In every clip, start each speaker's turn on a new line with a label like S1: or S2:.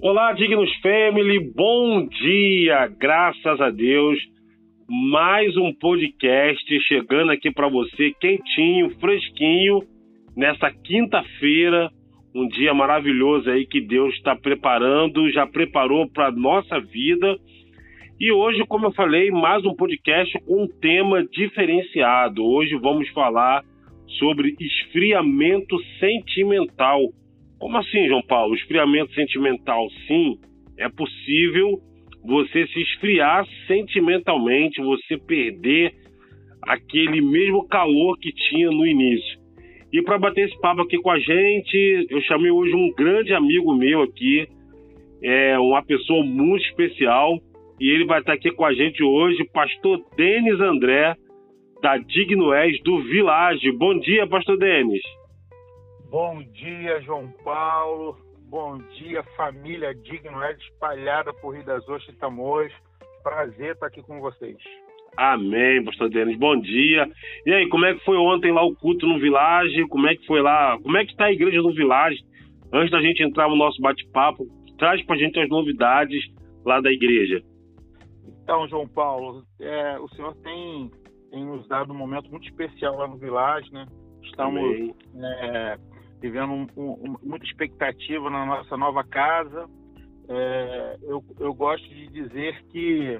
S1: Olá, Dignos Family, bom dia, graças a Deus. Mais um podcast chegando aqui para você, quentinho, fresquinho, nessa quinta-feira, um dia maravilhoso aí que Deus está preparando, já preparou para nossa vida. E hoje, como eu falei, mais um podcast com um tema diferenciado. Hoje vamos falar sobre esfriamento sentimental como assim, João Paulo? Esfriamento sentimental, sim, é possível você se esfriar sentimentalmente, você perder aquele mesmo calor que tinha no início. E para bater esse papo aqui com a gente, eu chamei hoje um grande amigo meu aqui, é uma pessoa muito especial, e ele vai estar aqui com a gente hoje, pastor Denis André, da Dignoés do Village. Bom dia, pastor Denis.
S2: Bom dia, João Paulo. Bom dia, família Digno é espalhada por Rio das Ostras e Tamoios. Prazer estar aqui com vocês.
S1: Amém, pastor Denis. Bom dia. E aí, como é que foi ontem lá o culto no Village? Como é que foi lá? Como é que está a igreja no Village? Antes da gente entrar no nosso bate-papo, traz para a gente as novidades lá da igreja.
S2: Então, João Paulo, é, o senhor tem, tem nos dado um momento muito especial lá no Village, né? Estamos é, vivendo um, um, muita expectativa na nossa nova casa. É, eu, eu, gosto de dizer que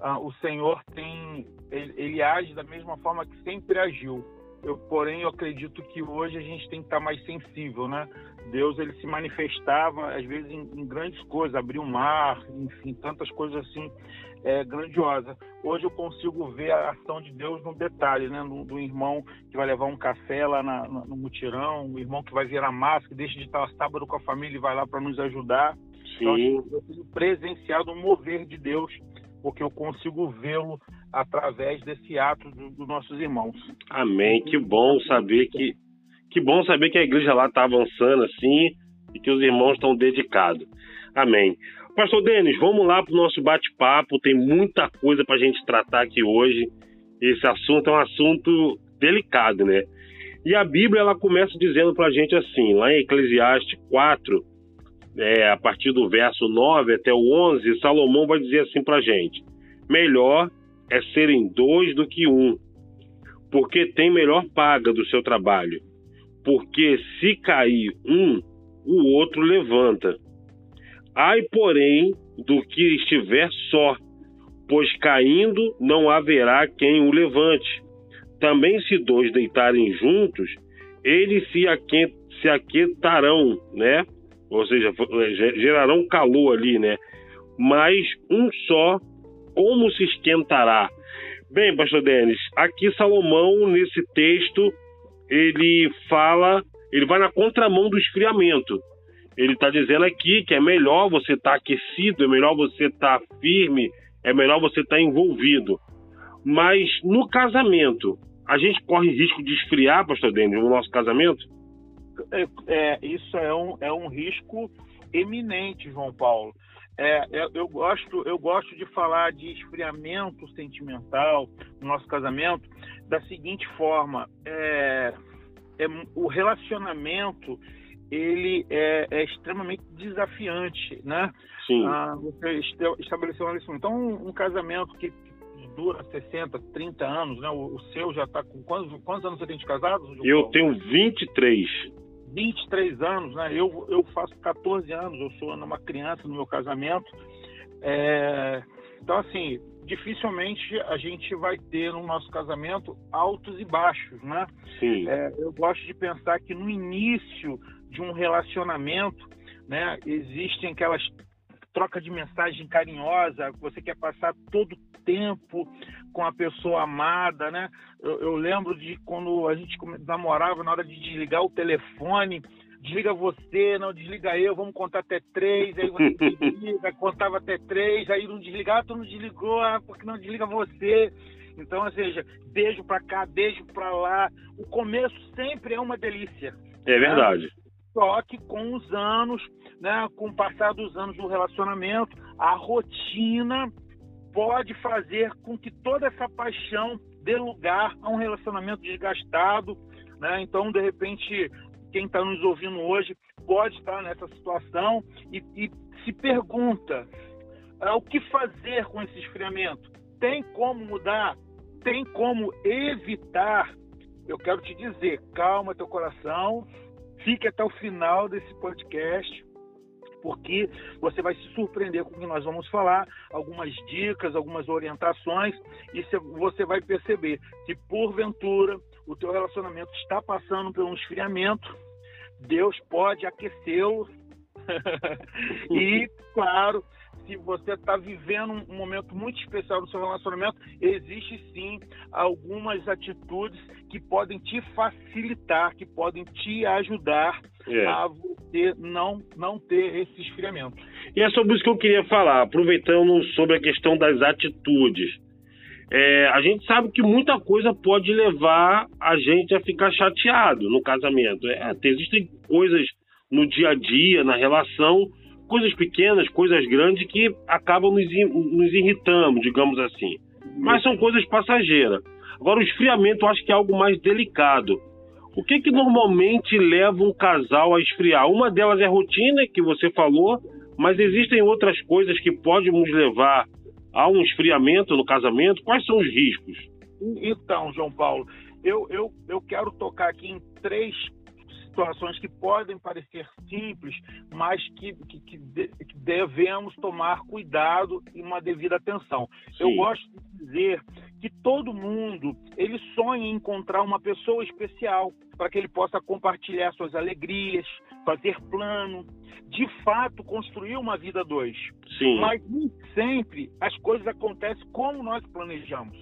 S2: ah, o Senhor tem, ele, ele, age da mesma forma que sempre agiu. Eu, porém, eu acredito que hoje a gente tem que estar mais sensível, né? Deus ele se manifestava às vezes em, em grandes coisas, abrir um mar, enfim, tantas coisas assim é, grandiosa. Hoje eu consigo ver a ação de Deus no detalhe, né? Do, do irmão que vai levar um café lá na, no mutirão, o irmão que vai virar massa, que deixa de estar sábado com a família e vai lá para nos ajudar. Então, Sim. Então, eu tenho presenciado o mover de Deus, porque eu consigo vê-lo através desse ato dos do nossos irmãos.
S1: Amém. Que bom saber que que bom saber que a igreja lá está avançando assim e que os irmãos estão dedicados. Amém. Pastor Denis, vamos lá para o nosso bate-papo. Tem muita coisa para a gente tratar aqui hoje. Esse assunto é um assunto delicado, né? E a Bíblia ela começa dizendo para a gente assim, lá em Eclesiastes 4, é, a partir do verso 9 até o 11, Salomão vai dizer assim para a gente: Melhor é serem dois do que um, porque tem melhor paga do seu trabalho. Porque se cair um, o outro levanta. Ai, porém, do que estiver só, pois caindo não haverá quem o levante. Também se dois deitarem juntos, eles se, se aquietarão, né? Ou seja, gerarão calor ali, né? Mas um só, como se esquentará? Bem, pastor Denis, aqui Salomão, nesse texto, ele fala, ele vai na contramão do esfriamento ele está dizendo aqui que é melhor você estar tá aquecido, é melhor você estar tá firme, é melhor você estar tá envolvido. Mas no casamento, a gente corre risco de esfriar, pastor Denis, no nosso casamento?
S2: É, é, isso é um, é um risco eminente, João Paulo. É, eu, eu, gosto, eu gosto de falar de esfriamento sentimental no nosso casamento da seguinte forma: é, é o relacionamento ele é, é, extremamente desafiante, né?
S1: Sim.
S2: Ah, você estabeleceu uma lição. Então, um, um, casamento que dura 60, 30 anos, né? O, o seu já está com quantos, quantos anos você tem de casado?
S1: Eu tenho 23.
S2: 23 anos, né? Eu, eu faço 14 anos, eu sou uma criança no meu casamento. É, então, assim, dificilmente a gente vai ter no nosso casamento altos e baixos, né?
S1: Sim.
S2: É, eu gosto de pensar que no início de um relacionamento, né? Existem aquelas troca de mensagem carinhosa, você quer passar todo o tempo com a pessoa amada, né? Eu, eu, lembro de quando a gente namorava, na hora de desligar o telefone, desliga você, não desliga eu, vamos contar até três, aí você desliga, contava até três, aí não desligar, ah, tu não desligou, ah, porque não desliga você. Então, ou seja, beijo para cá, beijo para lá. O começo sempre é uma delícia.
S1: É verdade. Né?
S2: Só que com os anos, né, com o passar dos anos do relacionamento, a rotina pode fazer com que toda essa paixão dê lugar a um relacionamento desgastado, né? Então, de repente, quem está nos ouvindo hoje pode estar nessa situação e, e se pergunta ah, o que fazer com esse esfriamento. Tem como mudar? Tem como evitar? Eu quero te dizer, calma teu coração, fique até o final desse podcast, porque você vai se surpreender com o que nós vamos falar, algumas dicas, algumas orientações, e você vai perceber que porventura o teu relacionamento está passando por um esfriamento, Deus pode aquecê-lo. e, claro, se você está vivendo um momento muito especial no seu relacionamento, existe sim algumas atitudes que podem te facilitar, que podem te ajudar é. a você não, não ter esse esfriamento.
S1: E é sobre isso que eu queria falar, aproveitando sobre a questão das atitudes. É, a gente sabe que muita coisa pode levar a gente a ficar chateado no casamento. É, existem coisas no dia a dia, na relação, coisas pequenas, coisas grandes que acabam nos, nos irritando, digamos assim. Mas são coisas passageiras. Agora, o esfriamento eu acho que é algo mais delicado. O que, que normalmente leva um casal a esfriar? Uma delas é a rotina, que você falou, mas existem outras coisas que podem nos levar a um esfriamento no casamento. Quais são os riscos?
S2: Então, João Paulo, eu, eu, eu quero tocar aqui em três situações que podem parecer simples, mas que, que, que, devemos tomar cuidado e uma devida atenção. Sim. Eu gosto de dizer que todo mundo ele sonha em encontrar uma pessoa especial para que ele possa compartilhar suas alegrias, fazer plano, de fato construir uma vida dois. Sim. Mas nem sempre as coisas acontecem como nós planejamos.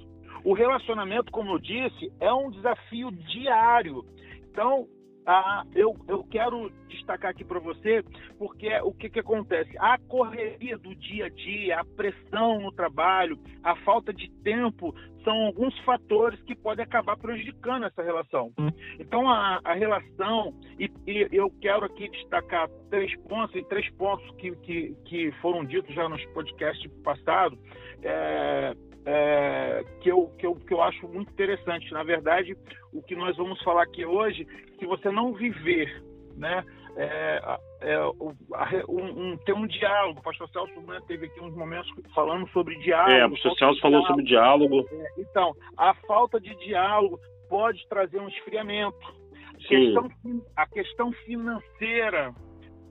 S2: O relacionamento, como eu disse, é um desafio diário. Então, ah, eu, eu quero destacar aqui para você, porque o que, que acontece? A correria do dia a dia, a pressão no trabalho, a falta de tempo, são alguns fatores que podem acabar prejudicando essa relação. Então, a, a relação, e, e, eu quero aqui destacar três pontos, e três pontos que, que, que foram ditos já nos podcasts passados, é, é, que, eu, que, eu, que eu acho muito interessante. Na verdade, o que nós vamos falar aqui hoje, se você não viver, né, é, é, um, um, ter um diálogo. O pastor Celso né, teve aqui uns momentos falando sobre diálogo.
S1: É, o pastor Celso falou sobre diálogo.
S2: É, então, a falta de diálogo pode trazer um esfriamento. Questão, a questão financeira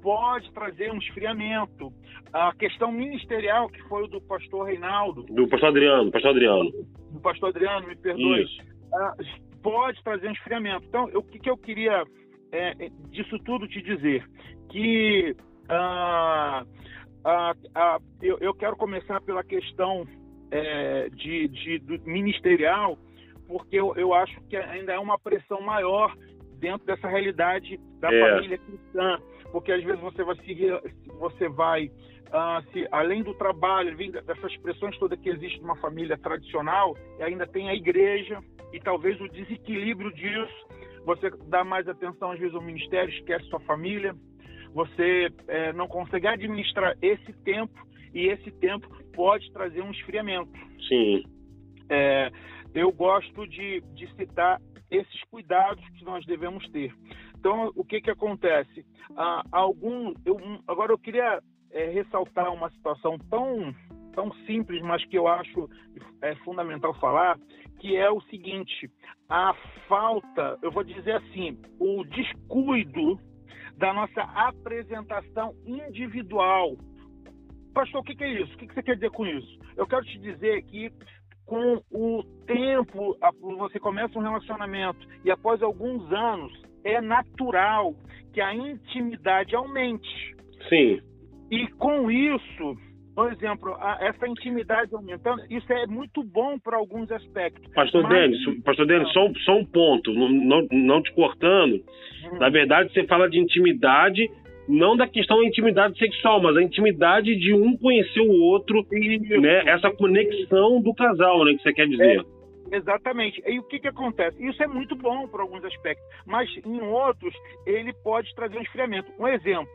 S2: pode trazer um esfriamento. A questão ministerial, que foi o do pastor Reinaldo.
S1: Do pastor Adriano, pastor Adriano.
S2: Do pastor Adriano, me perdoe. Uh, pode trazer um esfriamento. Então, o que, que eu queria é, é, disso tudo te dizer? Que uh, uh, eu, eu, quero começar pela questão é, de, de ministerial, porque eu, eu acho que ainda é uma pressão maior dentro dessa realidade da é. família cristã porque às vezes você vai se você vai uh, se, além do trabalho, dessas expressões todas que existe numa família tradicional, ainda tem a igreja e talvez o desequilíbrio disso, você dá mais atenção às vezes ao ministério, esquece sua família, você é, não consegue administrar esse tempo e esse tempo pode trazer um esfriamento.
S1: Sim.
S2: É, eu gosto de, de citar esses cuidados que nós devemos ter. Então, o que, que acontece? Ah, algum, eu, agora, eu queria é, ressaltar uma situação tão, tão simples, mas que eu acho é, fundamental falar, que é o seguinte: a falta, eu vou dizer assim, o descuido da nossa apresentação individual. Pastor, o que, que é isso? O que, que você quer dizer com isso? Eu quero te dizer que com o tempo, você começa um relacionamento e após alguns anos, é natural que a intimidade aumente.
S1: Sim.
S2: E com isso, por exemplo, a, essa intimidade aumentando, isso é muito bom para alguns aspectos.
S1: Pastor Mas... Denis, Pastor Denis, só, só um ponto, não, não, não te cortando. Hum. Na verdade, você fala de intimidade, não da questão da intimidade sexual, mas a intimidade de um conhecer o outro, isso. né? Essa conexão do casal, né? Que você quer dizer.
S2: É. Exatamente. E o que, que acontece? Isso é muito bom para alguns aspectos, mas em outros ele pode trazer um esfriamento. Um exemplo: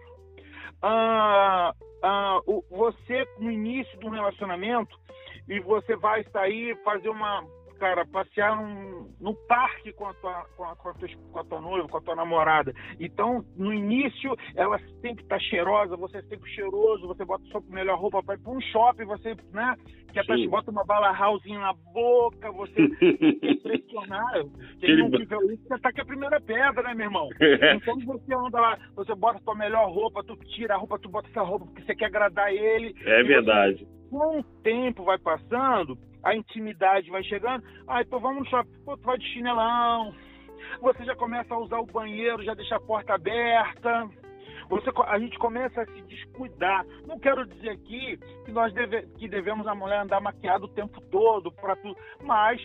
S2: ah, ah, você no início de um relacionamento e você vai sair fazer uma cara, passear num, no parque com a, tua, com, a, com, a tua, com a tua noiva, com a tua namorada. Então, no início, ela sempre tá cheirosa, você é sempre cheiroso, você bota sua melhor roupa para ir para um shopping, você, né? Que até te bota uma bala house na boca, você é impressionável. Quem não viveu isso, você tá com a primeira pedra, né, meu irmão? Então você anda lá, você bota sua melhor roupa, tu tira a roupa, tu bota essa roupa porque você quer agradar ele.
S1: É verdade.
S2: Você, com o tempo vai passando, a intimidade vai chegando. Ah, então vamos no shopping. Pô, tu vai de chinelão. Você já começa a usar o banheiro, já deixa a porta aberta. Você, a gente começa a se descuidar. Não quero dizer aqui que nós deve, que devemos a mulher andar maquiada o tempo todo para tudo, mas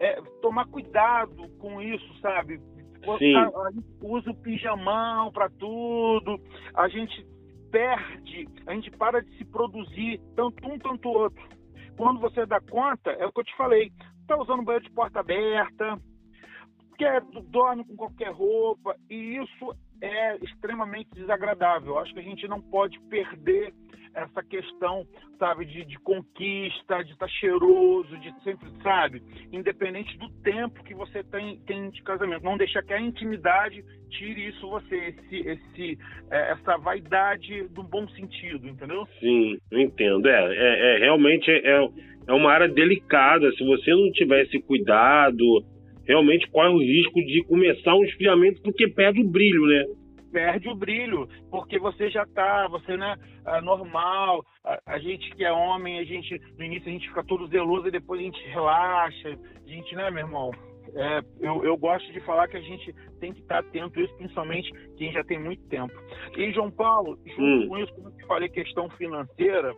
S2: é, tomar cuidado com isso, sabe?
S1: Sim. A,
S2: a gente usa o pijamão para tudo. A gente perde, a gente para de se produzir, tanto um, tanto outro. Quando você dá conta, é o que eu te falei, tá usando banheiro de porta aberta, quer dorme com qualquer roupa, e isso é extremamente desagradável. Acho que a gente não pode perder essa questão, sabe, de, de conquista, de estar tá cheiroso, de sempre, sabe, independente do tempo que você tem, tem de casamento. Não deixar que a intimidade tire isso você, esse, esse, é, essa vaidade do bom sentido, entendeu?
S1: Sim, entendo. É, é, é realmente é, é uma área delicada. Se você não tivesse cuidado, realmente corre o risco de começar um esfriamento porque perde o brilho, né?
S2: Perde o brilho, porque você já tá, você né, é normal, a, a, gente que é homem, a gente, no início a gente fica todo zeloso e depois a gente relaxa, a gente, né, meu irmão? É, eu, eu gosto de falar que a gente tem que estar atento a isso, principalmente quem já tem muito tempo. E, João Paulo, junto hum. com isso, como eu te falei, questão financeira,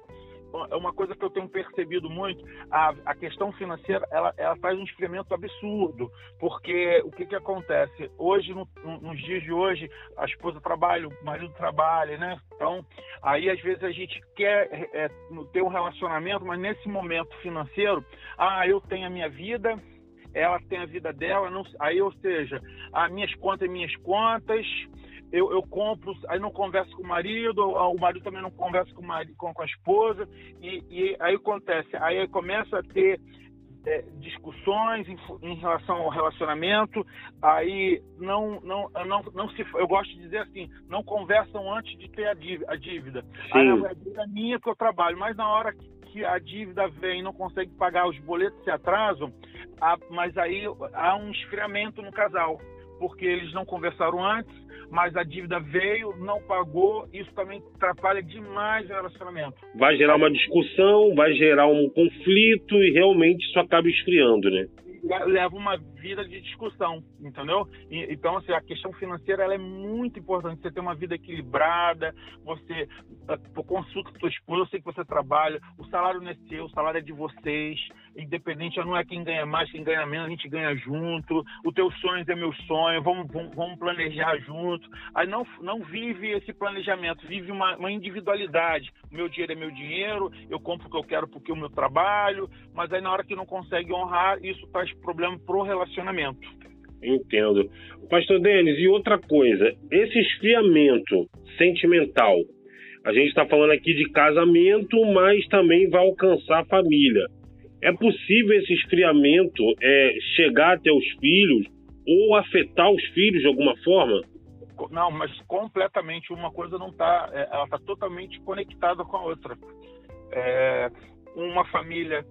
S2: é uma coisa que eu tenho percebido muito, a, a questão financeira, ela, ela faz um experimento absurdo, porque o que, que acontece? Hoje, no, nos dias de hoje, a esposa trabalha, o marido trabalha, né? Então, aí às vezes a gente quer é, ter um relacionamento, mas nesse momento financeiro, ah, eu tenho a minha vida, ela tem a vida dela, não, aí, ou seja, as minhas contas, minhas contas, eu, eu compro, aí não converso com o marido, o marido também não conversa com, marido, com, com a esposa, e, e, aí acontece, aí começa a ter é, discussões em, em, relação ao relacionamento, aí não, não, não, não se, eu gosto de dizer assim, não conversam antes de ter a dívida. A dívida.
S1: Aí
S2: a dívida é minha que eu trabalho, mas na hora que a dívida vem e não consegue pagar, os boletos se atrasam, mas aí há um esfriamento no casal porque eles não conversaram antes, mas a dívida veio, não pagou, isso também atrapalha demais o relacionamento.
S1: Vai gerar uma discussão, vai gerar um conflito e realmente isso acaba esfriando, né?
S2: leva uma vida de discussão, entendeu? E, então, assim, a questão financeira ela é muito importante. Você ter uma vida equilibrada, você uh, consulta com sua esposa, eu sei que você trabalha, o salário não é seu, o salário é de vocês, independente, não é quem ganha mais, quem ganha menos, a gente ganha junto, o teu sonho é meu sonho, vamos, vamos, vamos planejar junto. Aí não, não vive esse planejamento, vive uma, uma individualidade. O meu dinheiro é meu dinheiro, eu compro o que eu quero porque é o meu trabalho, mas aí na hora que não consegue honrar, isso traz problema pro relacionamento.
S1: Entendo. Pastor Denis, e outra coisa, esse esfriamento sentimental, a gente está falando aqui de casamento, mas também vai alcançar a família. É possível esse esfriamento é, chegar até os filhos ou afetar os filhos de alguma forma?
S2: Não, mas completamente. Uma coisa não está, é, ela está totalmente conectada com a outra. É, uma família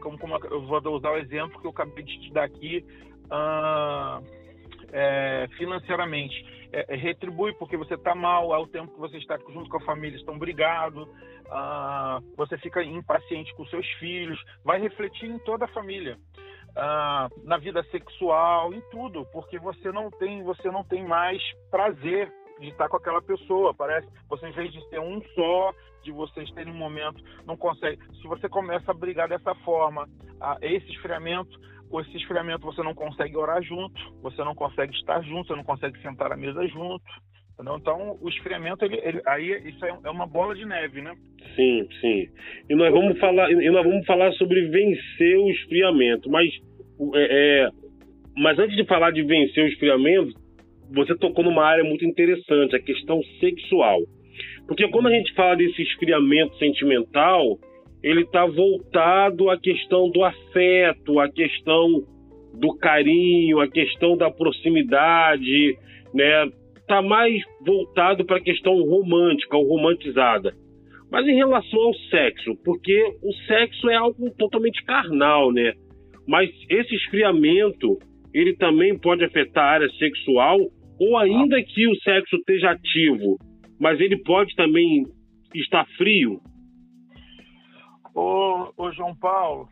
S2: como, como, eu vou usar o exemplo que eu acabei de te dar aqui, uh, é, financeiramente. É, é, retribui porque você está mal, ao tempo que você está junto com a família, estão brigados, uh, você fica impaciente com seus filhos, vai refletir em toda a família. Uh, na vida sexual, em tudo, porque você não tem, você não tem mais prazer de estar com aquela pessoa. Parece você, em vez de ser um só, de vocês terem um momento, não consegue. Se você começa a brigar dessa forma, a, esse esfriamento, com esse esfriamento você não consegue orar junto, você não consegue estar junto, você não consegue sentar à mesa junto. Entendeu? Então, o esfriamento, ele, ele, aí isso é, é uma bola de neve, né?
S1: Sim, sim. E nós vamos falar, e nós vamos falar sobre vencer o esfriamento, mas é, é, mas antes de falar de vencer o esfriamento, você tocou numa área muito interessante, a questão sexual. Porque quando a gente fala desse esfriamento sentimental, ele está voltado à questão do afeto, à questão do carinho, à questão da proximidade, né? Está mais voltado para a questão romântica ou romantizada. Mas em relação ao sexo, porque o sexo é algo totalmente carnal, né? Mas esse esfriamento, ele também pode afetar a área sexual, ou ainda que o sexo esteja ativo, mas ele pode também estar frio?
S2: Ô, ô João Paulo,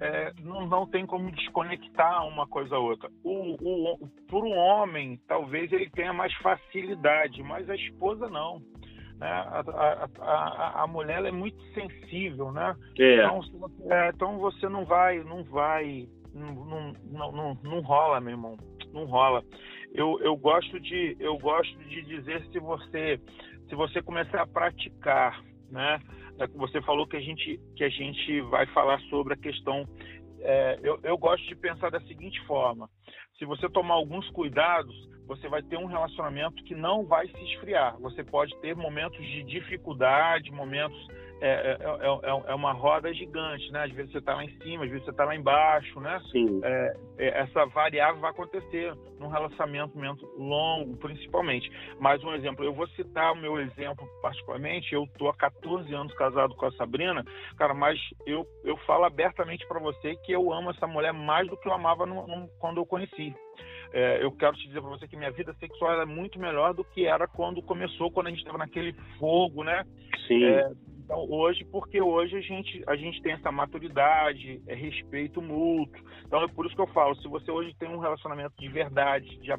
S2: é, não, não tem como desconectar uma coisa a outra. O, o, por um homem, talvez ele tenha mais facilidade, mas a esposa não. Né? A, a, a, a mulher é muito sensível, né?
S1: É.
S2: Então, é, então você não vai, não vai, não, não, não, não rola, meu irmão, não rola. Eu, eu gosto de, eu gosto de dizer se você, se você começar a praticar, né? É você falou que a gente, que a gente vai falar sobre a questão. É, eu, eu gosto de pensar da seguinte forma: se você tomar alguns cuidados, você vai ter um relacionamento que não vai se esfriar. Você pode ter momentos de dificuldade, momentos é é, é, é, é, uma roda gigante, né? Às vezes você está lá em cima, às vezes você está lá embaixo, né?
S1: Sim.
S2: É, é, essa variável vai acontecer num relacionamento longo, principalmente. Mais um exemplo, eu vou citar o meu exemplo particularmente. Eu tô há 14 anos casado com a Sabrina, cara, mas eu, eu falo abertamente para você que eu amo essa mulher mais do que eu amava no, no, quando eu conheci. É, eu quero te dizer para você que minha vida sexual é muito melhor do que era quando começou, quando a gente estava naquele fogo, né?
S1: Sim. É,
S2: então, hoje, porque hoje a gente, a gente tem essa maturidade, é respeito mútuo. Então, é por isso que eu falo, se você hoje tem um relacionamento de verdade, de,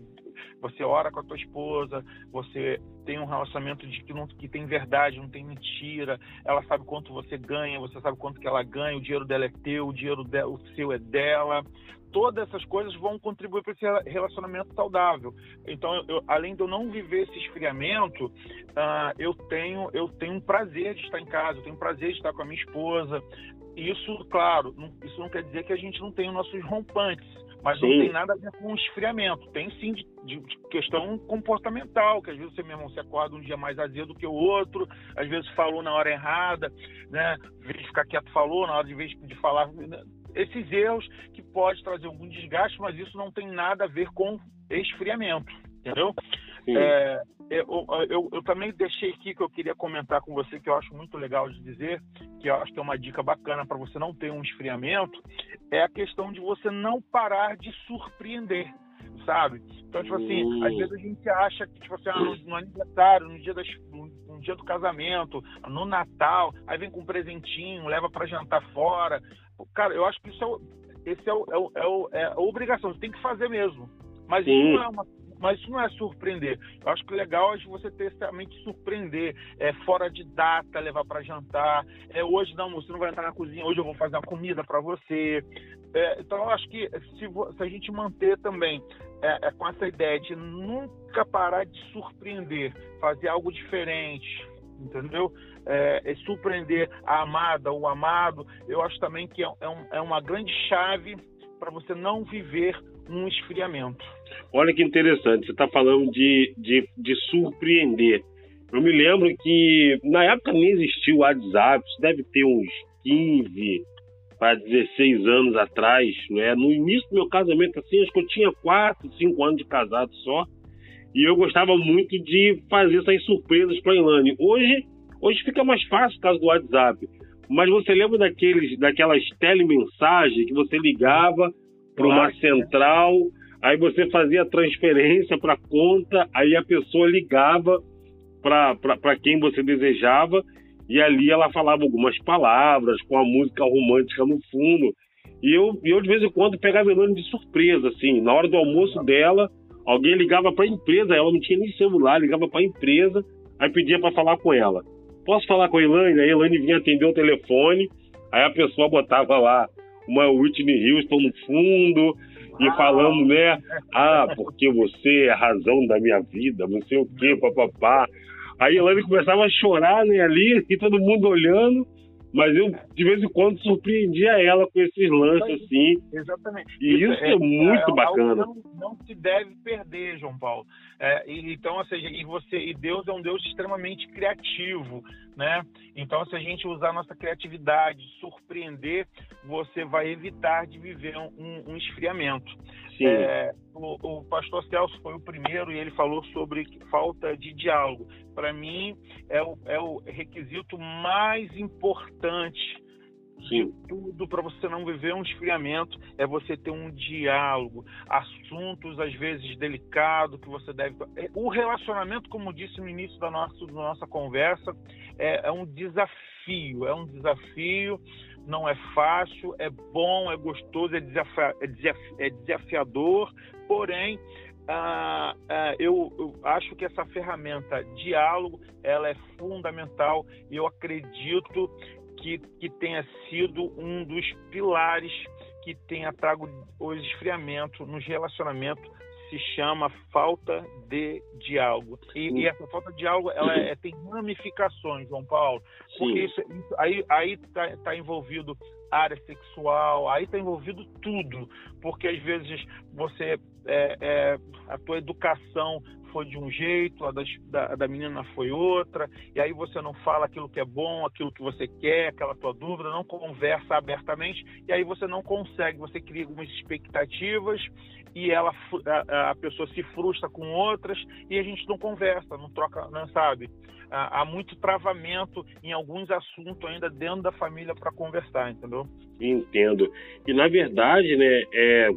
S2: você ora com a tua esposa, você tem um relacionamento de que, não, que tem verdade, não tem mentira, ela sabe quanto você ganha, você sabe quanto que ela ganha, o dinheiro dela é teu, o dinheiro o seu é dela todas essas coisas vão contribuir para esse relacionamento saudável. Então, eu, além de eu não viver esse esfriamento, uh, eu tenho eu tenho um prazer de estar em casa, eu tenho um prazer de estar com a minha esposa. Isso, claro, não, isso não quer dizer que a gente não tenha nossos rompantes, mas sim. não tem nada a ver com esfriamento. Tem sim de, de, questão comportamental, que às vezes você mesmo se acorda um dia mais azedo que o outro, às vezes falou na hora errada, né? Em vez de ficar quieto, falou, na hora de vez de falar. Né? esses erros que pode trazer algum desgaste, mas isso não tem nada a ver com esfriamento, entendeu? É, eu, eu, eu, também deixei aqui que eu queria comentar com você, que eu acho muito legal de dizer, que eu acho que é uma dica bacana para você não ter um esfriamento, é a questão de você não parar de surpreender sabe? Então, tipo assim, uhum. às vezes a gente acha que, tipo assim, ah, no, no, aniversário, no dia, das, no, no, dia do casamento, no Natal, aí vem com um presentinho, leva para jantar fora. Cara, eu acho que isso é, esse é, o, é, o, é, o, é a obrigação, você tem que fazer mesmo. Mas Sim. isso não é uma mas isso não é surpreender. Eu acho que o legal é você ter essa mente surpreender, é fora de data, levar para jantar. É hoje não, você não vai entrar na cozinha, hoje eu vou fazer uma comida para você. É, então eu acho que se, se, a gente manter também é, é, com essa ideia de nunca parar de surpreender, fazer algo diferente, entendeu? É, é, surpreender a amada, o amado, eu acho também que é, é um, é uma grande chave para você não viver um esfriamento.
S1: Olha que interessante, você está falando de, de, de, surpreender. Eu me lembro que na época nem existia o WhatsApp, isso deve ter uns 15 para 16 anos atrás, né? No início do meu casamento, assim, acho que eu tinha 4, 5 anos de casado só. E eu gostava muito de fazer essas surpresas para a Ilane. Hoje, hoje fica mais fácil por causa do WhatsApp. Mas você lembra daqueles, daquelas telemensagens que você ligava para uma central, aí você fazia a transferência para conta, aí a pessoa ligava para quem você desejava e ali ela falava algumas palavras com a música romântica no fundo. E eu, eu de vez em quando pegava Elane de surpresa, assim, na hora do almoço dela, alguém ligava para a empresa, ela não tinha nem celular, ligava para a empresa, aí pedia para falar com ela posso falar com a Elaine? Aí a Elaine vinha atender o telefone, aí a pessoa botava lá uma Whitney Houston no fundo e ah. falando, né? Ah, porque você é a razão da minha vida, não sei o quê, papapá. Aí a Elaine começava a chorar, né, ali, e todo mundo olhando. Mas eu de vez em quando surpreendia ela com esses lances assim.
S2: Exatamente.
S1: E isso, isso é, é, muito é, bacana.
S2: Não, não, se deve perder, João Paulo. É, e, então, ou seja, e você e Deus é um Deus extremamente criativo, né? Então, se a gente usar a nossa criatividade, surpreender, você vai evitar de viver um, um esfriamento. É, o, o, pastor Celso foi o primeiro e ele falou sobre falta de diálogo. Para mim, é o, é o requisito mais importante Sim. de tudo para você não viver um esfriamento é você ter um diálogo, assuntos às vezes delicados que você deve. É, o relacionamento, como disse no início da nossa, da nossa conversa, é, é um desafio, é um desafio não é fácil, é bom, é gostoso, é, desafia, é, é desafiador, porém ah, ah, eu, eu, acho que essa ferramenta diálogo ela é fundamental e eu acredito que, que tenha sido um dos pilares que tenha trago o esfriamento nos relacionamentos se chama falta de diálogo. E, e essa falta de diálogo ela é, tem ramificações, João Paulo. Porque isso, isso, aí aí está tá envolvido área sexual, aí está envolvido tudo. Porque às vezes você é, é, a tua educação foi de um jeito, a da, da menina foi outra, e aí você não fala aquilo que é bom, aquilo que você quer, aquela tua dúvida, não conversa abertamente, e aí você não consegue, você cria algumas expectativas e ela a, a pessoa se frustra com outras e a gente não conversa, não troca, não sabe? Há muito travamento em alguns assuntos ainda dentro da família para conversar, entendeu?
S1: Entendo. E na verdade, né, é,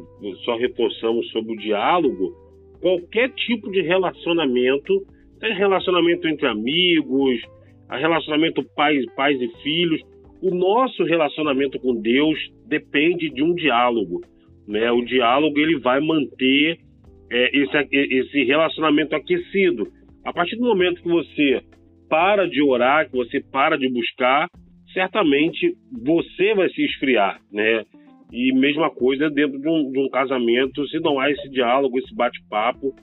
S1: só reforçamos sobre o diálogo, qualquer tipo de relacionamento, relacionamento entre amigos, relacionamento pais, pais e filhos, o nosso relacionamento com Deus depende de um diálogo. Né? O diálogo ele vai manter é, esse, esse relacionamento aquecido. A partir do momento que você para de orar, que você para de buscar, certamente você vai se esfriar, né? E mesma coisa dentro de um, de um casamento, se não há esse diálogo, esse bate-papo,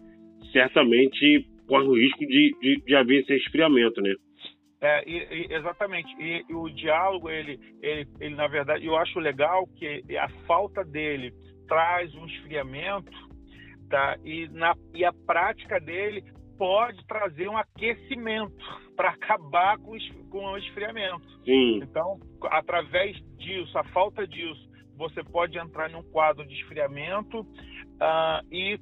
S1: certamente corre o risco de, de, de haver esse esfriamento, né?
S2: É, e, e, exatamente. E, e, o diálogo, ele, ele, ele, na verdade, eu acho legal que a falta dele traz um esfriamento, tá? E, na, e a prática dele pode trazer um aquecimento para acabar com, com o esfriamento.
S1: Sim.
S2: Então, através disso, a falta disso, você pode entrar num quadro de esfriamento uh, e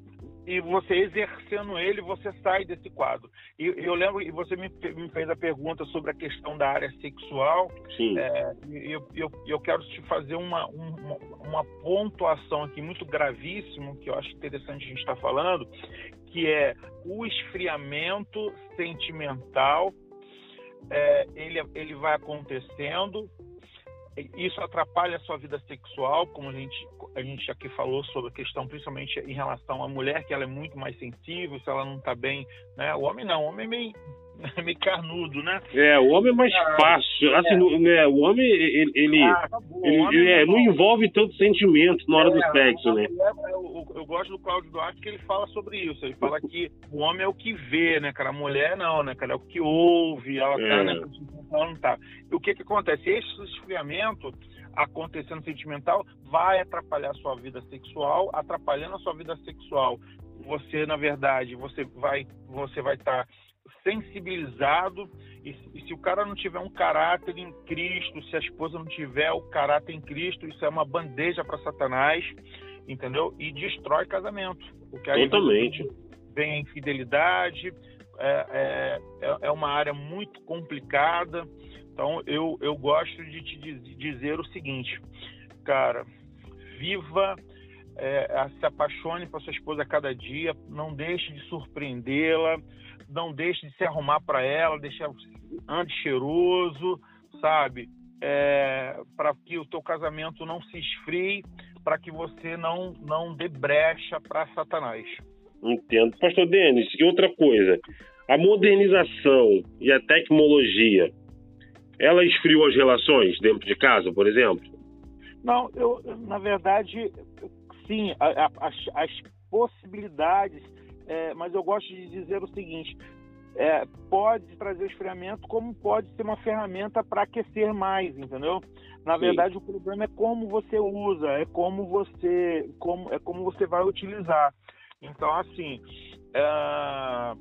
S2: e você exercendo ele, você sai desse quadro. E eu lembro, e você me, me fez a pergunta sobre a questão da área sexual.
S1: Sim.
S2: É, eu, eu, eu quero te fazer uma, uma, uma pontuação aqui muito gravíssimo, que eu acho interessante a gente estar tá falando, que é o esfriamento sentimental. É, ele, ele vai acontecendo isso atrapalha a sua vida sexual, como a gente, a gente aqui falou sobre a questão, principalmente em relação à mulher, que ela é muito mais sensível, se ela não está bem, né? O homem não, o homem é meio é meio carnudo, né?
S1: É, o homem é mais ah, fácil. Assim, é. né, o homem, ele, ele, ah, tá ele, ele é, não envolve tanto sentimento na hora do é, sexo, né?
S2: Eu, eu, gosto do Cláudio Duarte que ele fala sobre isso. Ele fala que o homem é o que vê, né, cara? A mulher não, né, cara? É o que ouve, ela tá, é. né? Tá. O que que acontece? Esse esfriamento acontecendo sentimental vai atrapalhar a sua vida sexual, atrapalhando a sua vida sexual. Você, na verdade, você vai você vai estar tá sensibilizado e, e, se o cara não tiver um caráter em Cristo, se a esposa não tiver o caráter em Cristo, isso é uma bandeja para Satanás, entendeu? E destrói casamento.
S1: Porque aí Totalmente.
S2: Vem a infidelidade, é, é, é, é uma área muito complicada. Então eu, eu gosto de te dizer o seguinte, cara, viva é, se apaixone por sua esposa a cada dia, não deixe de surpreendê-la, não deixe de se arrumar para ela, deixe ande cheiroso, sabe? É, para que o teu casamento não se esfrie, para que você não não dê brecha para Satanás.
S1: Entendo. Pastor Denis, e outra coisa, a modernização e a tecnologia, ela esfriou as relações dentro de casa, por exemplo?
S2: Não, eu, na verdade, sim, a, a, as, as possibilidades é, mas eu gosto de dizer o seguinte: é, pode trazer esfriamento, como pode ser uma ferramenta para aquecer mais, entendeu? Na Sim. verdade, o problema é como você usa, é como você, como, é como você vai utilizar. Então, assim, é,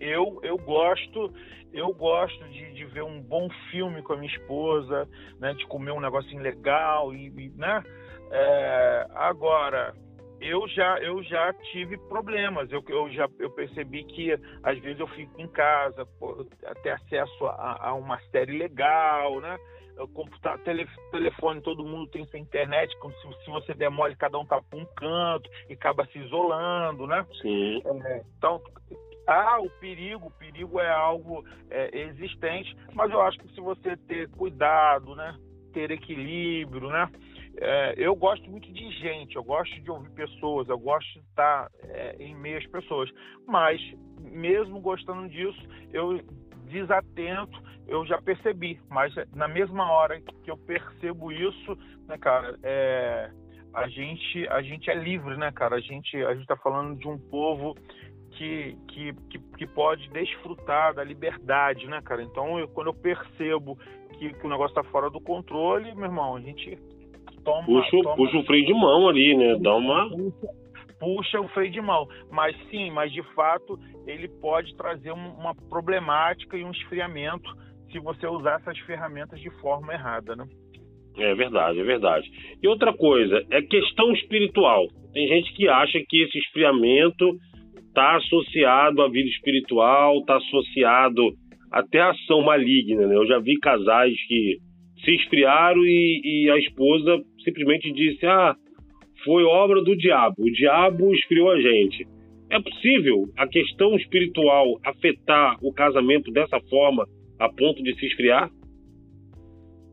S2: eu, eu gosto eu gosto de, de, ver um bom filme com a minha esposa, né, de comer um negocinho legal e, e né? É, agora, eu já eu já tive problemas. Eu, eu já eu percebi que às vezes eu fico em casa, ter acesso a, a, uma série legal, né? O computador, tele, telefone, todo mundo tem sua internet. Se, se você demole, cada um tá para um canto e acaba se isolando, né?
S1: Sim.
S2: É, então ah, o perigo, o perigo é algo é, existente, mas eu acho que se você ter cuidado, né, ter equilíbrio, né, é, eu gosto muito de gente, eu gosto de ouvir pessoas, eu gosto de estar é, em meio às pessoas, mas mesmo gostando disso, eu desatento, eu já percebi, mas na mesma hora que eu percebo isso, né, cara, é, a gente a gente é livre, né, cara? A gente a gente está falando de um povo que, que, que, que, pode desfrutar da liberdade, né, cara? Então, eu, quando eu percebo que, que o negócio está fora do controle, meu irmão, a gente toma.
S1: Puxa,
S2: toma,
S1: puxa o freio de mão ali, né? Dá uma.
S2: Puxa o freio de mão. Mas sim, mas de fato ele pode trazer uma problemática e um esfriamento se você usar essas ferramentas de forma errada, né?
S1: É verdade, é verdade. E outra coisa, é questão espiritual. Tem gente que acha que esse esfriamento está associado à vida espiritual, está associado até à ação maligna. Né? Eu já vi casais que se esfriaram e, e a esposa simplesmente disse: Ah, foi obra do diabo, o diabo esfriou a gente. É possível a questão espiritual afetar o casamento dessa forma a ponto de se esfriar?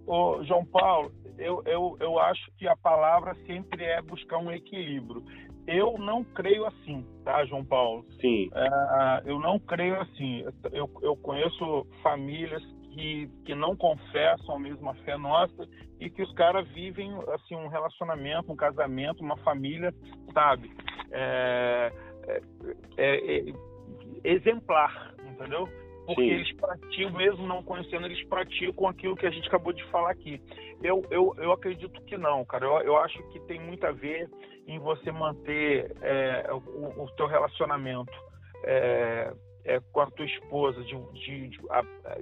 S2: Ô, João Paulo, eu, eu, eu acho que a palavra sempre é buscar um equilíbrio. Eu não creio assim, tá, João Paulo?
S1: Sim.
S2: É, eu não creio assim. Eu, eu conheço famílias que, que não confessam a mesma fé nossa e que os caras vivem assim um relacionamento, um casamento, uma família, sabe? É, é, é, é exemplar, entendeu? Porque Sim. eles praticam, mesmo não conhecendo, eles praticam aquilo que a gente acabou de falar aqui. Eu, eu, eu acredito que não, cara. Eu, eu acho que tem muito a ver em você manter é, o, o teu relacionamento é, é, com a tua esposa, de, de, de,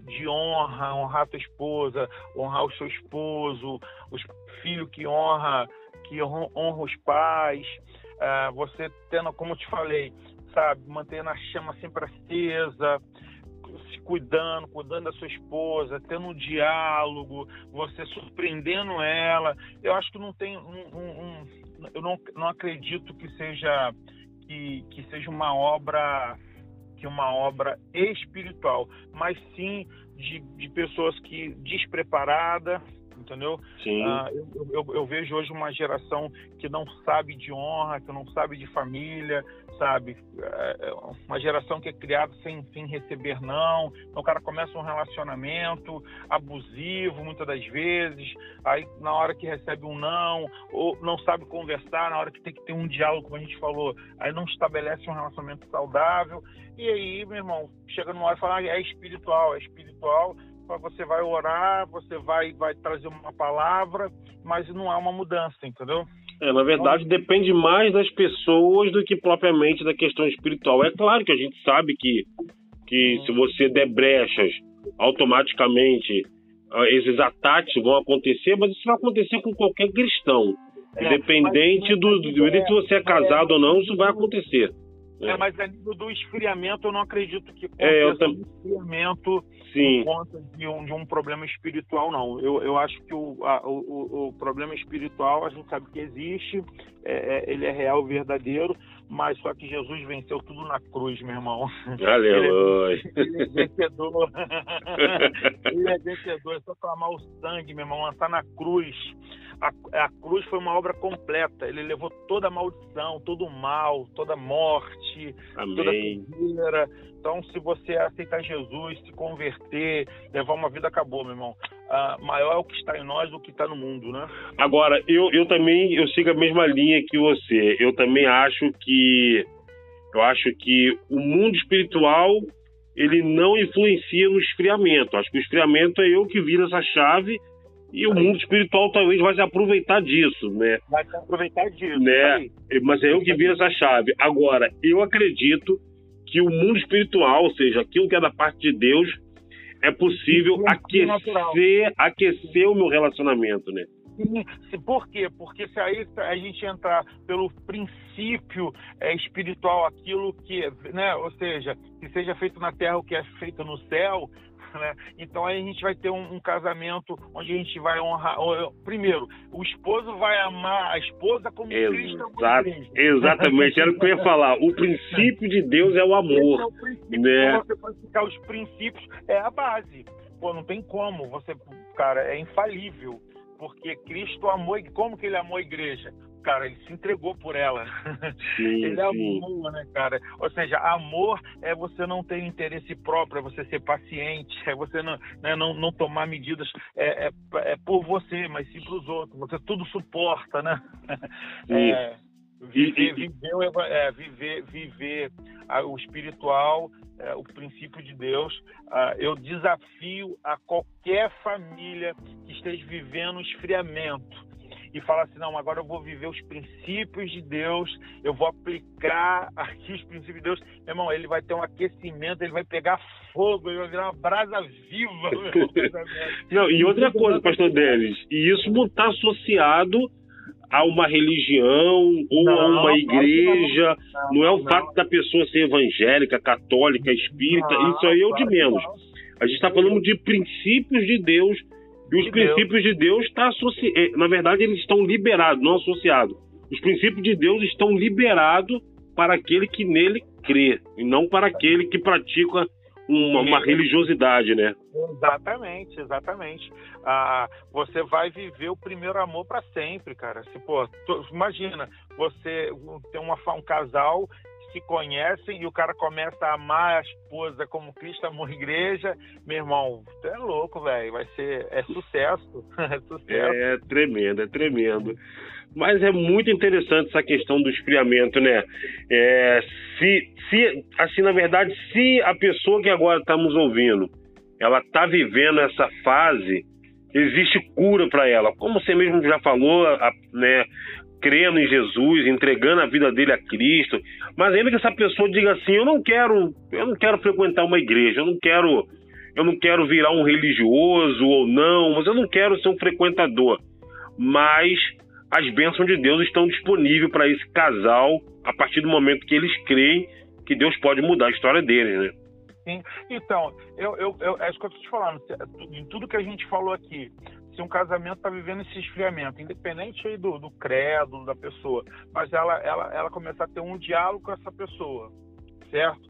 S2: de, honra, honrar a tua esposa, honrar o seu esposo, os filhos que honra, que honra, os pais, é, você tendo, como eu te falei, sabe, mantendo a chama sempre acesa, se cuidando, cuidando da sua esposa, tendo um diálogo, você surpreendendo ela. Eu acho que não tem. Um, um, eu não, não acredito que seja que, que seja uma obra que uma obra espiritual, mas sim de, de pessoas que despreparada, entendeu?
S1: Sim.
S2: Ah, eu, eu, eu, vejo hoje uma geração que não sabe de honra, que não sabe de família, sabe? É, é uma geração que é criada sem, sem receber não. Então o cara começa um relacionamento abusivo muitas das vezes, aí na hora que recebe um não, ou não sabe conversar, na hora que tem que ter um diálogo, como a gente falou, aí não estabelece um relacionamento saudável. E aí, meu irmão, chega numa hora e fala, ah, é espiritual, é espiritual você vai orar, você vai, vai trazer uma palavra, mas não há uma mudança, entendeu?
S1: É, na verdade, então, depende mais das pessoas do que propriamente da questão espiritual. É claro que a gente sabe que, que se você der brechas, automaticamente ah, esses ataques vão acontecer, mas isso vai acontecer com qualquer cristão. É, Independente do, do, é, se você é casado ou não, isso vai acontecer.
S2: É, mas a nível do esfriamento, eu não acredito que
S1: é, eu tam...
S2: esfriamento Sim. por conta de um, de um problema espiritual, não. Eu, eu acho que o, a, o, o problema espiritual, a gente sabe que existe, é, é, ele é real, verdadeiro, mas só que Jesus venceu tudo na cruz, meu irmão.
S1: Aleluia.
S2: Ele, ele é vencedor. ele é vencedor, é só clamar o sangue, meu irmão, está na cruz. A, a, cruz foi uma obra completa. Ele levou toda a maldição, todo o mal, toda a morte,
S1: Amém.
S2: toda a peneira. Então, se você aceitar Jesus, se converter, levar uma vida, acabou, meu irmão. Uh, maior é o que está em nós do que está no mundo, né?
S1: Agora, eu, eu também eu sigo a mesma linha que você. Eu também acho que eu acho que o mundo espiritual ele não influencia no esfriamento. Acho que o esfriamento é eu que viro essa chave e o mundo espiritual talvez vai se aproveitar disso, né?
S2: Vai se aproveitar disso.
S1: Né? Mas é eu que viro essa chave. Agora, eu acredito que o mundo espiritual, ou seja, aquilo que é da parte de Deus, é possível aquecer, aquecer o meu relacionamento, né?
S2: Sim. Por quê? Porque se aí a gente entrar pelo princípio é, espiritual, aquilo que, né, ou seja, que seja feito na terra o que é feito no céu, né? Então aí a gente vai ter um, um, casamento onde a gente vai honrar. Primeiro, o esposo vai amar a esposa como Exato, Cristo
S1: Exatamente, era o que eu ia falar. O princípio de Deus é o amor. Esse é o princípio. Né?
S2: Você praticar os princípios é a base. Pô, não tem como. Você, cara, é infalível porque Cristo amou, como que ele amou a igreja? Cara, ele se entregou por ela.
S1: Sim,
S2: ele amou, né, cara? Ou seja, amor é você não ter interesse próprio, é você ser paciente, é você não, né, não, não tomar medidas é, é, é por você, mas sim para os outros. Você tudo suporta, né? É, viver, viver, é, viver, viver o espiritual é, o princípio de Deus. Ah, eu desafio a qualquer família que esteja vivendo esfriamento e fala assim: não, agora eu vou viver os princípios de Deus, eu vou aplicar aqui os princípios de Deus. Meu irmão, ele vai ter um aquecimento, ele vai pegar fogo, ele vai virar uma brasa viva.
S1: não, e outra coisa, pastor Denis, e isso não está associado a uma religião ou não, a uma igreja. Não, não, é o fato da pessoa ser evangélica, católica, espírita. isso aí é o de menos. A gente está falando de princípios de Deus. E os de princípios Deus. de Deus está associado. É, na verdade, eles estão liberados, não associados. Os princípios de Deus estão liberados para aquele que nele crê, e não para aquele que pratica uma, uma religiosidade, né?
S2: Exatamente, exatamente. Ah, você vai viver o primeiro amor para sempre, cara. Se, pô, tu, imagina, você tem uma, um casal se conhecem e o cara começa a amar a esposa como Cristo amou a igreja, meu irmão, tu é louco, velho. Vai ser. É sucesso. é sucesso.
S1: É tremendo, é tremendo. Mas é muito interessante essa questão do esfriamento, né? É, se, se, assim, na verdade, se a pessoa que agora estamos ouvindo, ela está vivendo essa fase, existe cura para ela. Como você mesmo já falou, a, né? Crendo em Jesus, entregando a vida dele a Cristo, mas ainda que essa pessoa diga assim, eu não quero, eu não quero frequentar uma igreja, eu não quero, eu não quero virar um religioso ou não, mas eu não quero ser um frequentador. Mas as bênçãos de Deus estão disponíveis para esse casal a partir do momento que eles creem que Deus pode mudar a história deles, né?
S2: Sim. Então, eu, eu, eu, é isso que eu estou te falando. Em tudo que a gente falou aqui, se um casamento está vivendo esse esfriamento, independente aí do, do credo da pessoa, mas ela, ela, ela começar a ter um diálogo com essa pessoa, certo?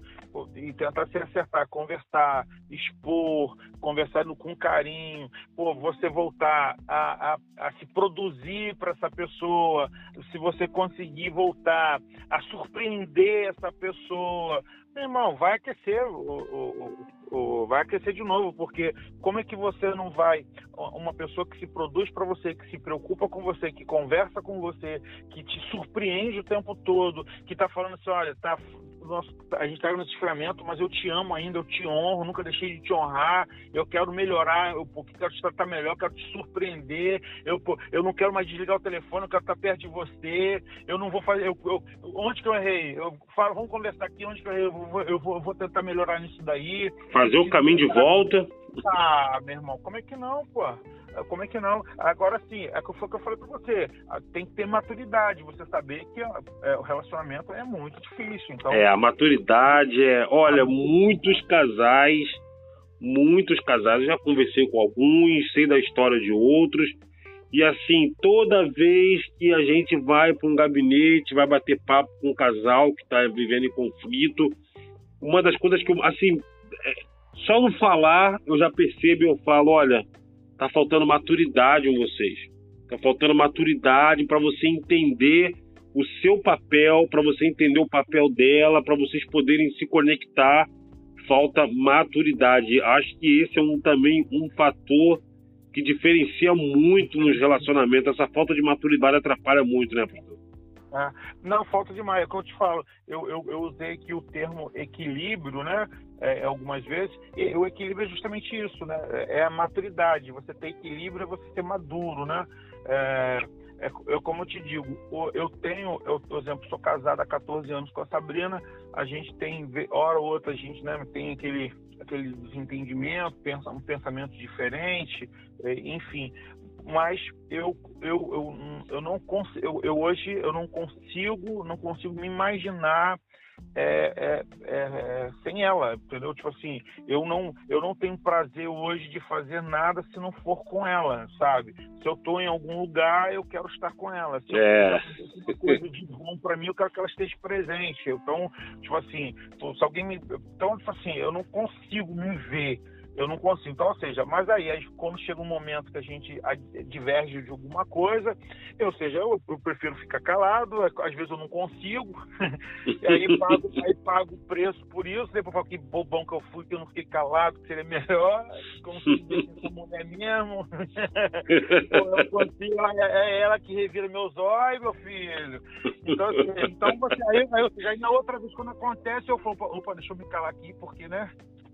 S2: e tentar se acertar, conversar, expor, conversar com carinho, pô, você voltar a, a, a se produzir para essa pessoa, se você conseguir voltar a surpreender essa pessoa, irmão, vai aquecer o, o, o, vai aquecer de novo, porque como é que você não vai uma pessoa que se produz para você, que se preocupa com você, que conversa com você, que te surpreende o tempo todo, que está falando assim, olha, tá nosso, a gente está no desframento, mas eu te amo ainda, eu te honro, nunca deixei de te honrar, eu quero melhorar, eu porque quero te tratar melhor, quero te surpreender, eu, eu não quero mais desligar o telefone, eu quero estar perto de você, eu não vou fazer, eu, eu, onde que eu errei? Eu falo, vamos conversar aqui, onde que eu errei? Eu vou, eu vou, eu vou tentar melhorar nisso daí.
S1: Fazer o caminho de volta.
S2: Ah, meu irmão, como é que não, pô? Como é que não? Agora sim, é o que eu falei para você. Tem que ter maturidade, você saber que é, o relacionamento é muito difícil. Então...
S1: É, a maturidade é. Olha, muitos casais, muitos casais, já conversei com alguns, sei da história de outros. E assim, toda vez que a gente vai para um gabinete, vai bater papo com um casal que está vivendo em conflito, uma das coisas que eu, assim, é, só no falar eu já percebo, eu falo, olha, Tá faltando maturidade em vocês. Tá faltando maturidade para você entender o seu papel, para você entender o papel dela, para vocês poderem se conectar. Falta maturidade. Acho que esse é um, também um fator que diferencia muito nos relacionamentos. Essa falta de maturidade atrapalha muito, né, pastor?
S2: É. Não, falta demais. É o que eu te falo. Eu, eu, eu usei aqui o termo equilíbrio, né? É, algumas vezes. E o equilíbrio é justamente isso, né? É a maturidade. Você ter equilíbrio é você ser maduro, né? É, é, eu, como eu te digo, eu tenho, eu, por exemplo, sou casado há 14 anos com a Sabrina, a gente tem, hora ou outra, a gente né, tem aquele, aquele desentendimento, pensa, um pensamento diferente, é, enfim, mas eu, eu, eu, eu não consigo, eu, eu hoje eu não consigo, não consigo me imaginar é, é, é, é, sem ela, entendeu? Tipo assim, eu não, eu não tenho prazer hoje de fazer nada se não for com ela, sabe? Se eu estou em algum lugar, eu quero estar com ela. Se
S1: é.
S2: eu coisa de bom para mim, eu quero que ela esteja presente. Então, tipo assim, se alguém me, então, tipo assim, eu não consigo me ver eu não consigo. Então, ou seja, mas aí, quando chega um momento que a gente diverge de alguma coisa, ou seja, eu, eu prefiro ficar calado, às vezes eu não consigo, e aí pago, aí pago o preço por isso, depois falo que bobão que eu fui, que eu não fiquei calado, que seria melhor, como se essa mulher mesmo. eu consigo, é, é ela que revira meus olhos, meu filho. Então, assim, então você, aí, aí, aí, na outra vez, quando acontece, eu falo, opa, deixa eu me calar aqui, porque, né?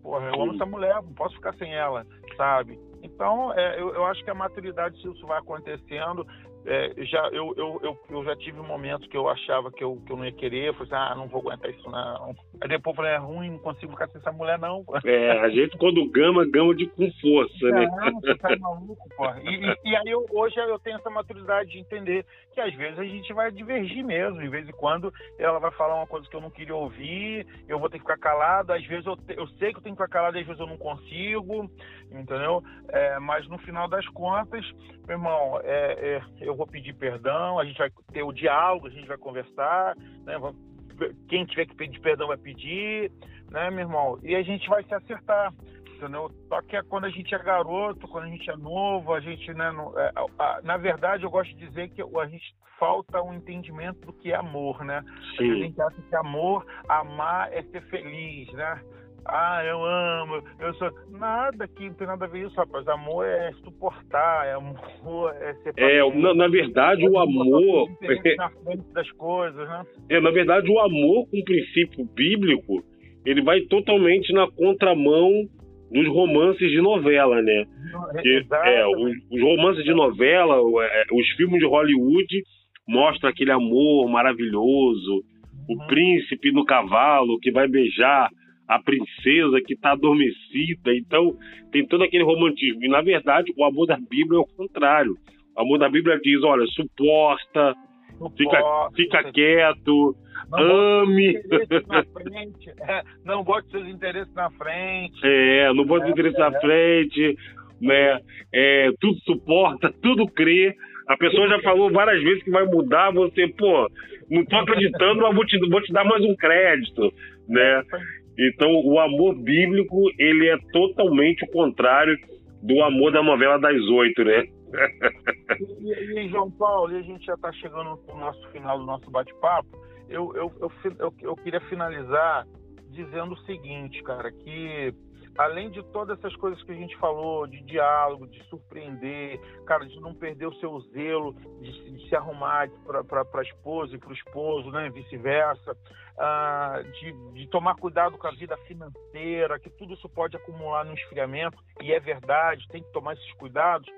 S2: Porra, eu amo essa mulher, não posso ficar sem ela, sabe? Então, é, eu, eu acho que a maturidade, se isso vai acontecendo, é, já, eu, eu, eu, eu, já tive um momento que eu achava que eu, que eu não ia querer, eu falei assim, ah, não vou aguentar isso não. Aí depois eu falei, é ruim, não consigo ficar sem essa mulher não.
S1: É, a gente quando gama, gama de com força, né?
S2: Não, você tá maluco, porra. E, e, e, aí eu, hoje eu tenho essa maturidade de entender que às vezes a gente vai divergir mesmo, de vez em quando ela vai falar uma coisa que eu não queria ouvir, eu vou ter que ficar calado, às vezes eu, te, eu sei que eu tenho que ficar calado, às vezes eu não consigo, entendeu? É, mas no final das contas, meu irmão, é, é, eu vou pedir perdão, a gente vai ter o diálogo, a gente vai conversar, né? Quem tiver que pedir perdão vai pedir, né, meu irmão? E a gente vai se acertar, entendeu? Só que é quando a gente é garoto, quando a gente é novo, a gente, né? É, a, na verdade, eu gosto de dizer que a gente falta um entendimento do que é amor, né?
S1: Sim.
S2: A gente acha que amor, amar é ser feliz, né? Ah, eu amo, eu sou. Nada que não tem nada a ver isso, rapaz. Amor é suportar, é amor, é ser.
S1: É, na, na verdade, o amor.
S2: Na frente das coisas, né?
S1: É, na verdade, o amor, com o princípio bíblico, ele vai totalmente na contramão dos romances de novela, né? Que, é, os, os, romances de novela, é, os filmes de Hollywood mostram aquele amor maravilhoso, uhum. o príncipe no cavalo que vai beijar a princesa que está adormecida. Então, tem todo aquele romantismo. E, na verdade, o amor da Bíblia é o contrário. O amor da Bíblia diz: olha, suporta, suporta fica, fica quieto, não ame.
S2: É, não bote seus interesses na frente.
S1: É, não bote seus interesses na é. frente. Né? É, tudo suporta, tudo crê. A pessoa já falou várias vezes que vai mudar, você, pô, não tô acreditando, mas vou te, vou te dar mais um crédito, né? Então, o amor bíblico, ele é totalmente o contrário do amor da novela das oito, né?
S2: e, e, João Paulo, e a gente já está chegando no nosso final do nosso bate-papo. Eu, eu, eu, eu, eu queria finalizar dizendo o seguinte, cara, que além de todas essas coisas que a gente falou, de diálogo, de surpreender, cara, de não perder o seu zelo, de, de se arrumar para a esposa e para o esposo, né, vice-versa, uh, de, de, tomar cuidado com a vida financeira, que tudo isso pode acumular no esfriamento, e é verdade, tem que tomar esses cuidados.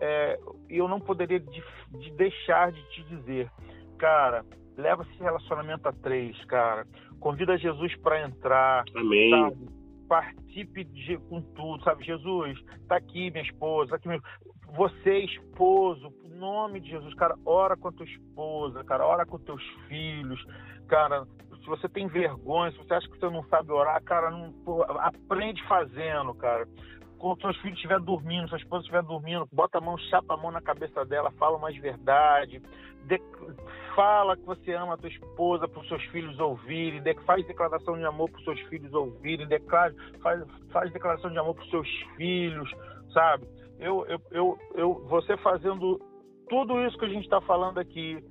S2: É, eu não poderia de, de deixar de te dizer, cara, leva esse relacionamento a três, cara. Convida Jesus para entrar.
S1: Amém.
S2: Sabe? Participe de, com tudo, sabe? Jesus, tá aqui minha esposa, tá aqui meu... Você, esposo, em nome de Jesus, cara, ora com a tua esposa, cara, ora com teus filhos, cara. Se você tem vergonha, se você acha que você não sabe orar, cara, não, pô, aprende fazendo, cara quando seus filhos estiver dormindo, sua esposa estiver dormindo, bota a mão, chapa a mão na cabeça dela, fala mais verdade, de, fala que você ama a tua esposa para os seus filhos ouvirem, de, faz declaração de amor para os seus filhos ouvirem, declara, faz, faz declaração de amor para os seus filhos, sabe? Eu, eu, eu, eu, você fazendo tudo isso que a gente está falando aqui,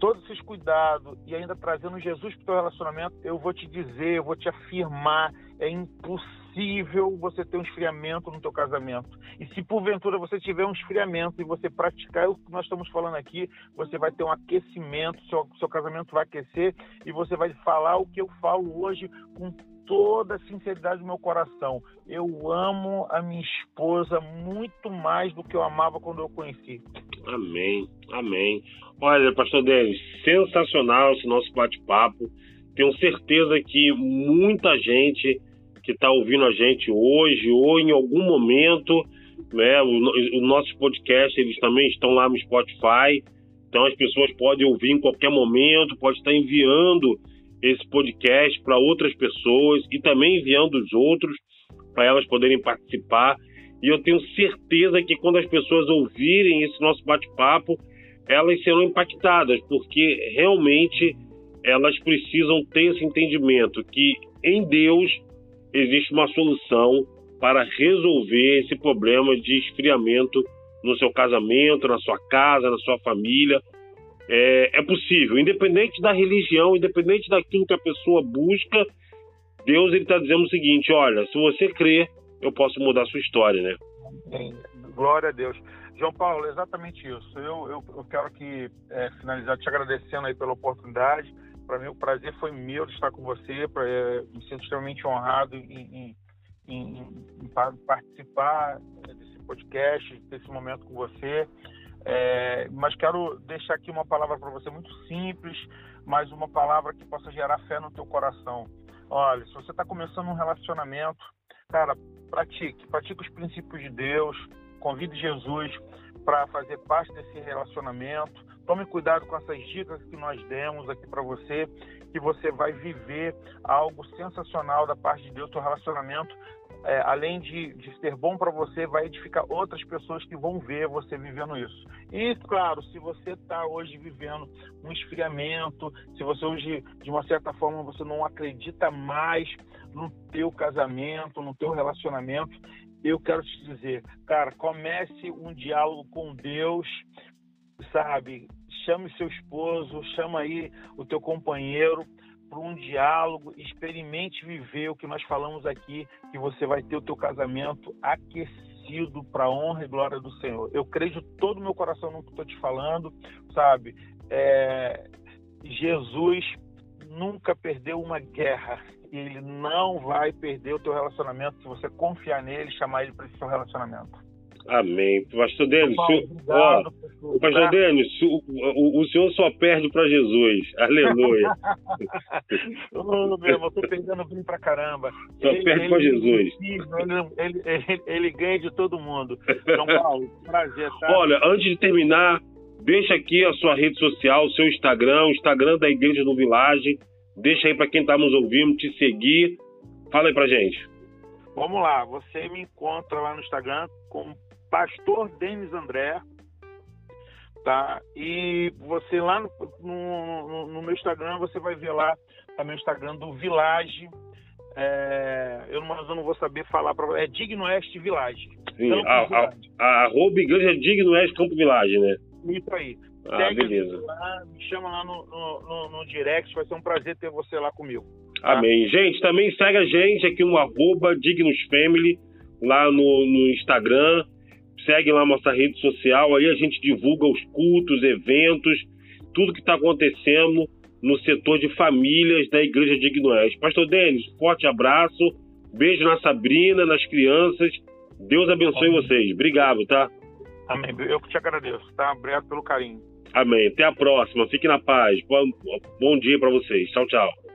S2: todos esses cuidados e ainda trazendo Jesus para o teu relacionamento, eu vou te dizer, eu vou te afirmar é impossível você ter um esfriamento no teu casamento. E se porventura você tiver um esfriamento e você praticar o que nós estamos falando aqui, você vai ter um aquecimento, seu, seu casamento vai aquecer e você vai falar o que eu falo hoje com toda a sinceridade do meu coração. Eu amo a minha esposa muito mais do que eu amava quando eu conheci.
S1: Amém, amém. Olha, pastor Denis, sensacional esse nosso bate-papo. Tenho certeza que muita gente que está ouvindo a gente hoje ou em algum momento, né, os nossos podcasts eles também estão lá no Spotify, então as pessoas podem ouvir em qualquer momento, pode estar enviando esse podcast para outras pessoas e também enviando os outros para elas poderem participar. E eu tenho certeza que quando as pessoas ouvirem esse nosso bate-papo, elas serão impactadas, porque realmente elas precisam ter esse entendimento que em Deus existe uma solução para resolver esse problema de esfriamento no seu casamento, na sua casa, na sua família é, é possível, independente da religião, independente daquilo que a pessoa busca, Deus ele está dizendo o seguinte: olha, se você crer, eu posso mudar a sua história, né?
S2: Glória a Deus. João Paulo, exatamente isso. Eu, eu, eu quero que é, finalizar te agradecendo aí pela oportunidade. Para mim, o prazer foi meu de estar com você. Pra, é, me sinto extremamente honrado em, em, em, em participar é, desse podcast, desse momento com você. É, mas quero deixar aqui uma palavra para você muito simples, mas uma palavra que possa gerar fé no teu coração. Olha, se você está começando um relacionamento, cara, pratique, pratique os princípios de Deus, convide Jesus para fazer parte desse relacionamento. Tome cuidado com essas dicas que nós demos aqui para você, que você vai viver algo sensacional da parte de Deus, seu relacionamento é, além de, de ser bom para você, vai edificar outras pessoas que vão ver você vivendo isso. E, claro, se você está hoje vivendo um esfriamento, se você hoje, de uma certa forma, você não acredita mais no teu casamento, no teu relacionamento, eu quero te dizer, cara, comece um diálogo com Deus, sabe? Chame seu esposo, chama aí o teu companheiro, para um diálogo, experimente viver o que nós falamos aqui, que você vai ter o teu casamento aquecido para a honra e glória do Senhor. Eu creio todo o meu coração no que estou te falando, sabe? É, Jesus nunca perdeu uma guerra ele não vai perder o teu relacionamento se você confiar nele chamar ele para esse seu relacionamento.
S1: Amém. Pastor Denis, ó, Pastor Denis, o, o, o, senhor só perde para Jesus. Aleluia.
S2: Ô, meu irmão, tô perdendo bem pra caramba.
S1: Só ele, perde para Jesus.
S2: Ele, ele, ele, ganha de todo mundo. São Paulo, prazer, tá?
S1: Olha, antes de terminar, deixa aqui a sua rede social, o seu Instagram, o Instagram da Igreja do Village. Deixa aí para quem tá nos ouvindo te seguir. Fala aí pra gente.
S2: Vamos lá, você me encontra lá no Instagram como Pastor Denis André, tá? E você lá no, no, no, meu Instagram, você vai ver lá também o Instagram do Village. É, eu, não, eu não vou saber falar para é Digno Oeste Village.
S1: Sim, a, a, a, arroba igreja Digno Oeste Campo Village, né?
S2: Isso aí.
S1: Ah, Segue beleza.
S2: Lá, me chama lá no, no, no, direct, vai ser um prazer ter você lá comigo.
S1: Tá? Amém. Gente, também segue a gente aqui no arroba Dignos Family, lá no, no Instagram segue lá nossa rede social, aí a gente divulga os cultos, eventos, tudo que está acontecendo no setor de famílias da Igreja de Ignoés. Pastor Denis, forte abraço, beijo na Sabrina, nas crianças. Deus abençoe Amém. vocês. Obrigado, tá?
S2: Amém. Eu que te agradeço, tá? Obrigado pelo carinho.
S1: Amém. Até a próxima. Fique na paz. Bom, bom dia para vocês. Tchau, tchau.